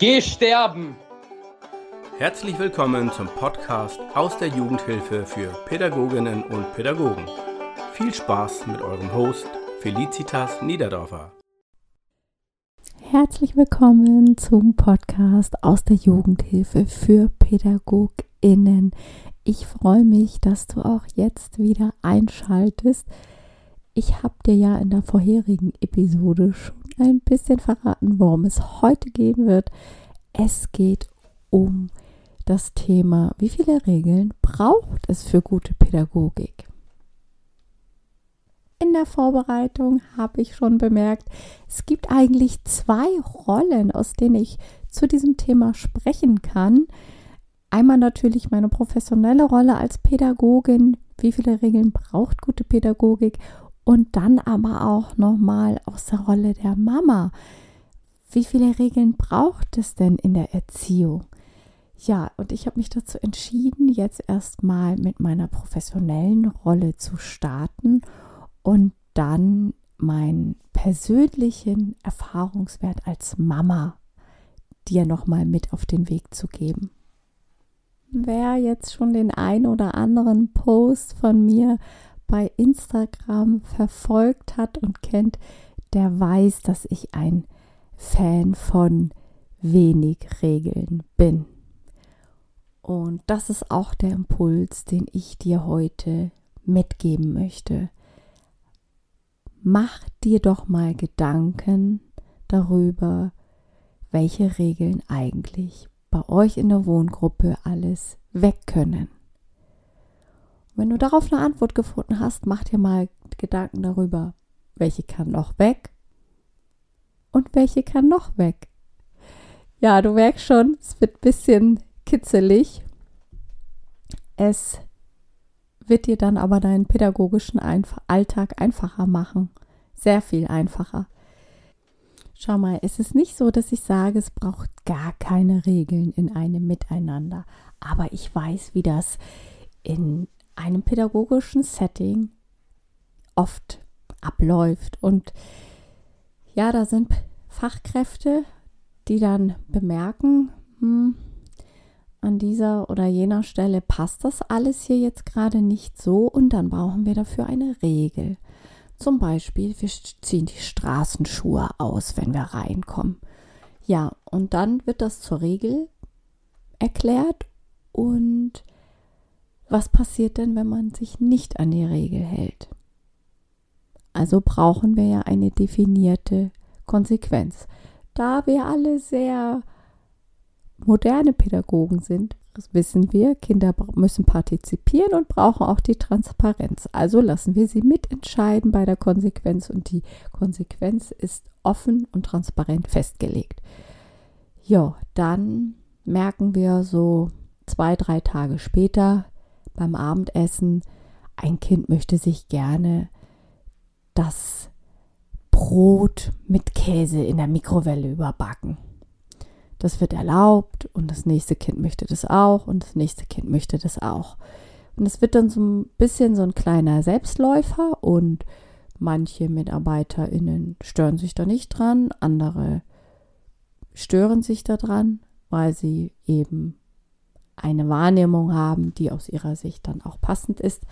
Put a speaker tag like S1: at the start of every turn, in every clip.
S1: Geh sterben!
S2: Herzlich willkommen zum Podcast aus der Jugendhilfe für Pädagoginnen und Pädagogen. Viel Spaß mit eurem Host Felicitas Niederdorfer.
S3: Herzlich willkommen zum Podcast aus der Jugendhilfe für PädagogInnen. Ich freue mich, dass du auch jetzt wieder einschaltest. Ich habe dir ja in der vorherigen Episode schon ein bisschen verraten, worum es heute gehen wird. Es geht um das Thema, wie viele Regeln braucht es für gute Pädagogik? In der Vorbereitung habe ich schon bemerkt, es gibt eigentlich zwei Rollen, aus denen ich zu diesem Thema sprechen kann. Einmal natürlich meine professionelle Rolle als Pädagogin, wie viele Regeln braucht gute Pädagogik und dann aber auch nochmal aus der Rolle der Mama. Wie viele Regeln braucht es denn in der Erziehung? Ja, und ich habe mich dazu entschieden, jetzt erstmal mit meiner professionellen Rolle zu starten und dann meinen persönlichen Erfahrungswert als Mama dir nochmal mit auf den Weg zu geben. Wer jetzt schon den ein oder anderen Post von mir bei Instagram verfolgt hat und kennt, der weiß, dass ich ein Fan von wenig Regeln bin. Und das ist auch der Impuls, den ich dir heute mitgeben möchte. Mach dir doch mal Gedanken darüber, welche Regeln eigentlich bei euch in der Wohngruppe alles weg können. Wenn du darauf eine Antwort gefunden hast, mach dir mal Gedanken darüber, welche kann noch weg und welche kann noch weg. Ja, du merkst schon, es wird ein bisschen kitzelig. Es wird dir dann aber deinen pädagogischen Einf Alltag einfacher machen. Sehr viel einfacher. Schau mal, es ist nicht so, dass ich sage, es braucht gar keine Regeln in einem Miteinander. Aber ich weiß, wie das in einem pädagogischen Setting oft abläuft. Und ja, da sind Fachkräfte, die dann bemerken, hm, an dieser oder jener Stelle passt das alles hier jetzt gerade nicht so und dann brauchen wir dafür eine Regel. Zum Beispiel, wir ziehen die Straßenschuhe aus, wenn wir reinkommen. Ja, und dann wird das zur Regel erklärt und was passiert denn, wenn man sich nicht an die Regel hält? Also brauchen wir ja eine definierte Konsequenz. Da wir alle sehr moderne Pädagogen sind, das wissen wir, Kinder müssen partizipieren und brauchen auch die Transparenz. Also lassen wir sie mitentscheiden bei der Konsequenz und die Konsequenz ist offen und transparent festgelegt. Ja, dann merken wir so zwei, drei Tage später, beim Abendessen, ein Kind möchte sich gerne das Brot mit Käse in der Mikrowelle überbacken. Das wird erlaubt und das nächste Kind möchte das auch und das nächste Kind möchte das auch. Und es wird dann so ein bisschen so ein kleiner Selbstläufer und manche MitarbeiterInnen stören sich da nicht dran, andere stören sich daran, weil sie eben eine Wahrnehmung haben, die aus ihrer Sicht dann auch passend ist.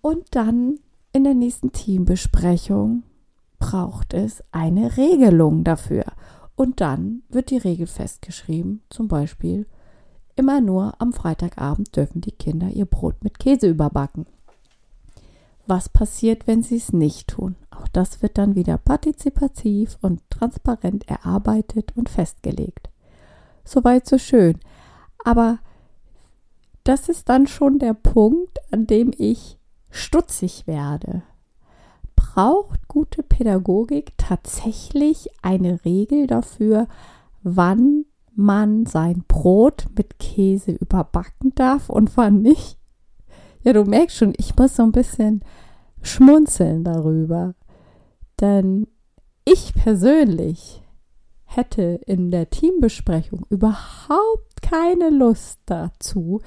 S3: Und dann in der nächsten Teambesprechung braucht es eine Regelung dafür. Und dann wird die Regel festgeschrieben, zum Beispiel immer nur am Freitagabend dürfen die Kinder ihr Brot mit Käse überbacken. Was passiert, wenn sie es nicht tun? Auch das wird dann wieder partizipativ und transparent erarbeitet und festgelegt. Soweit so schön. Aber das ist dann schon der Punkt, an dem ich stutzig werde. Braucht gute Pädagogik tatsächlich eine Regel dafür, wann man sein Brot mit Käse überbacken darf und wann nicht? Ja, du merkst schon, ich muss so ein bisschen schmunzeln darüber. Denn ich persönlich hätte in der Teambesprechung überhaupt keine Lust dazu,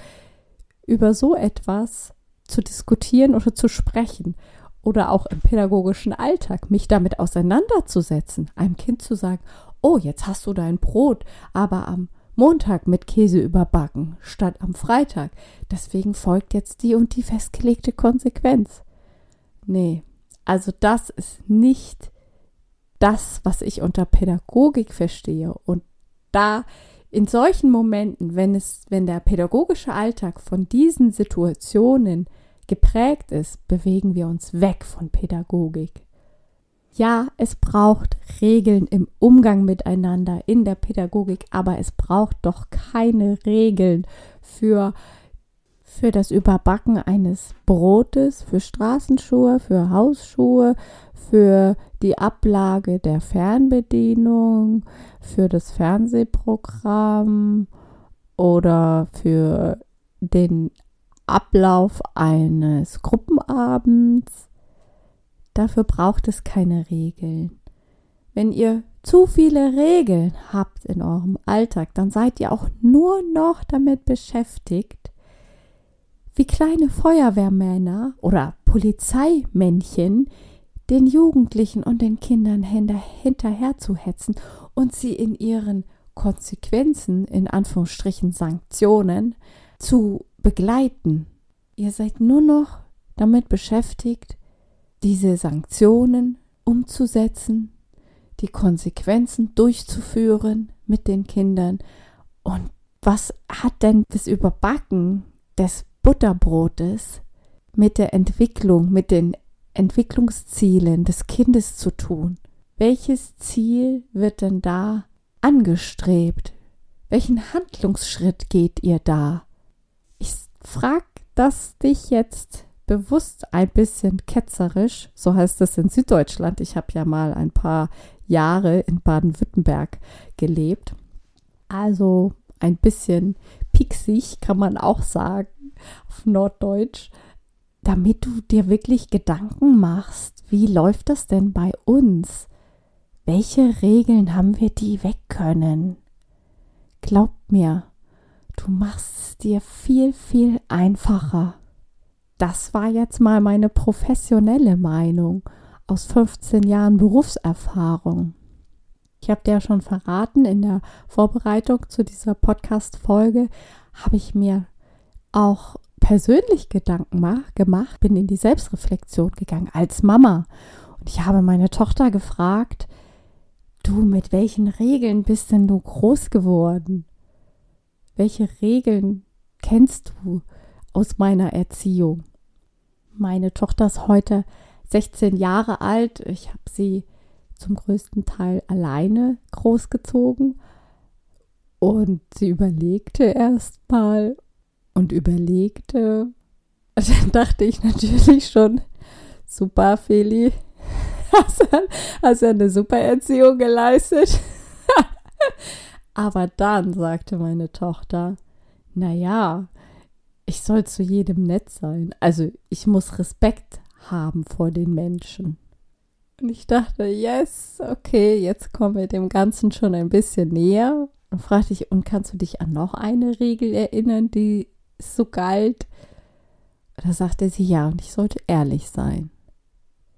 S3: über so etwas zu diskutieren oder zu sprechen oder auch im pädagogischen Alltag mich damit auseinanderzusetzen, einem Kind zu sagen, oh, jetzt hast du dein Brot, aber am Montag mit Käse überbacken statt am Freitag. Deswegen folgt jetzt die und die festgelegte Konsequenz. Nee, also das ist nicht das, was ich unter Pädagogik verstehe. Und da in solchen Momenten, wenn es, wenn der pädagogische Alltag von diesen Situationen geprägt ist, bewegen wir uns weg von Pädagogik. Ja, es braucht Regeln im Umgang miteinander in der Pädagogik, aber es braucht doch keine Regeln für für das Überbacken eines Brotes, für Straßenschuhe, für Hausschuhe, für die Ablage der Fernbedienung, für das Fernsehprogramm oder für den Ablauf eines Gruppenabends. Dafür braucht es keine Regeln. Wenn ihr zu viele Regeln habt in eurem Alltag, dann seid ihr auch nur noch damit beschäftigt, wie kleine Feuerwehrmänner oder Polizeimännchen den Jugendlichen und den Kindern hinterher zu hetzen und sie in ihren Konsequenzen, in Anführungsstrichen Sanktionen, zu begleiten. Ihr seid nur noch damit beschäftigt, diese Sanktionen umzusetzen, die Konsequenzen durchzuführen mit den Kindern. Und was hat denn das Überbacken des Butterbrotes mit der Entwicklung, mit den Entwicklungszielen des Kindes zu tun? Welches Ziel wird denn da angestrebt? Welchen Handlungsschritt geht ihr da? Ich frage das dich jetzt bewusst ein bisschen ketzerisch, so heißt es in Süddeutschland. Ich habe ja mal ein paar Jahre in Baden-Württemberg gelebt. Also ein bisschen pieksig kann man auch sagen auf Norddeutsch, damit du dir wirklich Gedanken machst, wie läuft das denn bei uns? Welche Regeln haben wir, die weg können? Glaub mir, du machst es dir viel, viel einfacher. Das war jetzt mal meine professionelle Meinung aus 15 Jahren Berufserfahrung. Ich habe dir ja schon verraten, in der Vorbereitung zu dieser Podcast-Folge habe ich mir auch persönlich Gedanken gemacht, bin in die Selbstreflexion gegangen als Mama. Und ich habe meine Tochter gefragt, du, mit welchen Regeln bist denn du groß geworden? Welche Regeln kennst du aus meiner Erziehung? Meine Tochter ist heute 16 Jahre alt. Ich habe sie zum größten Teil alleine großgezogen. Und sie überlegte erst mal und überlegte. Dann dachte ich natürlich schon, super, Feli, hast, hast ja eine super Erziehung geleistet. Aber dann sagte meine Tochter, naja, ich soll zu jedem nett sein. Also ich muss Respekt haben vor den Menschen. Und ich dachte, yes, okay, jetzt kommen wir dem Ganzen schon ein bisschen näher. Und fragte ich, und kannst du dich an noch eine Regel erinnern, die so galt? Da sagte sie ja, und ich sollte ehrlich sein.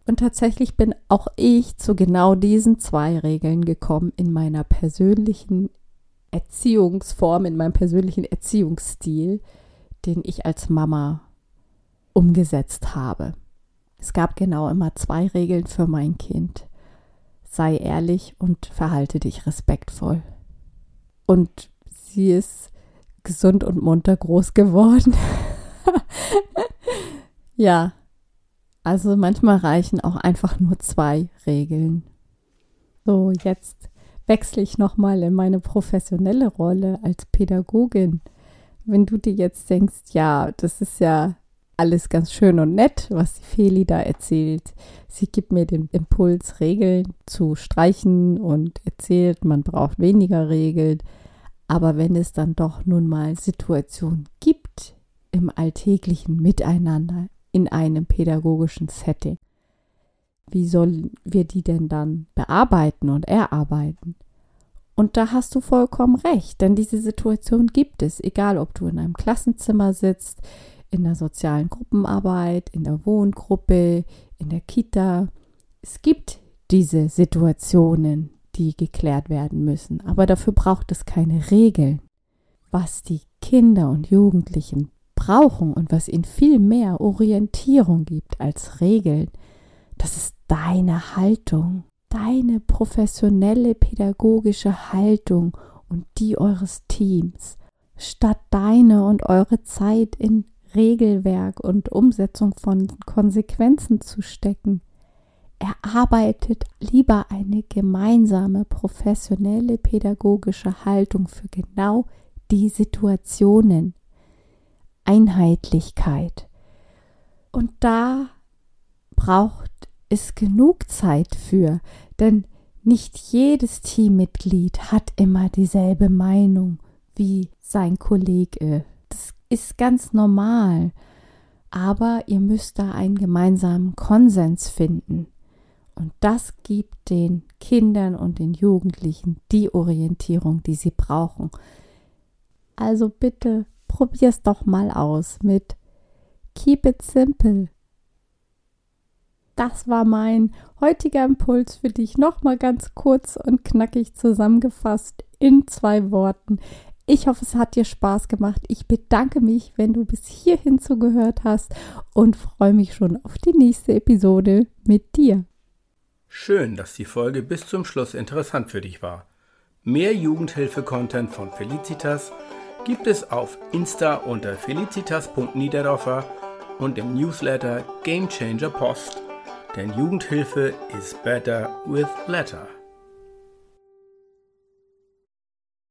S3: Und tatsächlich bin auch ich zu genau diesen zwei Regeln gekommen in meiner persönlichen Erziehungsform, in meinem persönlichen Erziehungsstil, den ich als Mama umgesetzt habe. Es gab genau immer zwei Regeln für mein Kind. Sei ehrlich und verhalte dich respektvoll. Und sie ist gesund und munter groß geworden. ja, also manchmal reichen auch einfach nur zwei Regeln. So, jetzt wechsle ich nochmal in meine professionelle Rolle als Pädagogin. Wenn du dir jetzt denkst, ja, das ist ja alles ganz schön und nett, was die Feli da erzählt. Sie gibt mir den Impuls, Regeln zu streichen und erzählt, man braucht weniger Regeln. Aber wenn es dann doch nun mal Situationen gibt im alltäglichen Miteinander in einem pädagogischen Setting, wie sollen wir die denn dann bearbeiten und erarbeiten? Und da hast du vollkommen recht, denn diese Situation gibt es, egal ob du in einem Klassenzimmer sitzt, in der sozialen Gruppenarbeit, in der Wohngruppe, in der Kita. Es gibt diese Situationen, die geklärt werden müssen. Aber dafür braucht es keine Regeln. Was die Kinder und Jugendlichen brauchen und was ihnen viel mehr Orientierung gibt als Regeln, das ist deine Haltung, deine professionelle pädagogische Haltung und die eures Teams, statt deine und eure Zeit in Regelwerk und Umsetzung von Konsequenzen zu stecken. Erarbeitet lieber eine gemeinsame professionelle pädagogische Haltung für genau die Situationen. Einheitlichkeit. Und da braucht es genug Zeit für, denn nicht jedes Teammitglied hat immer dieselbe Meinung wie sein Kollege. Das ist ganz normal. Aber ihr müsst da einen gemeinsamen Konsens finden. Und das gibt den Kindern und den Jugendlichen die Orientierung, die sie brauchen. Also bitte probier's doch mal aus mit Keep it simple. Das war mein heutiger Impuls für dich. Nochmal ganz kurz und knackig zusammengefasst in zwei Worten. Ich hoffe, es hat dir Spaß gemacht. Ich bedanke mich, wenn du bis hierhin zugehört hast und freue mich schon auf die nächste Episode mit dir.
S2: Schön, dass die Folge bis zum Schluss interessant für dich war. Mehr Jugendhilfe-Content von Felicitas gibt es auf Insta unter felicitas.niederdorfer und im Newsletter Game Changer Post. Denn Jugendhilfe is better with letter.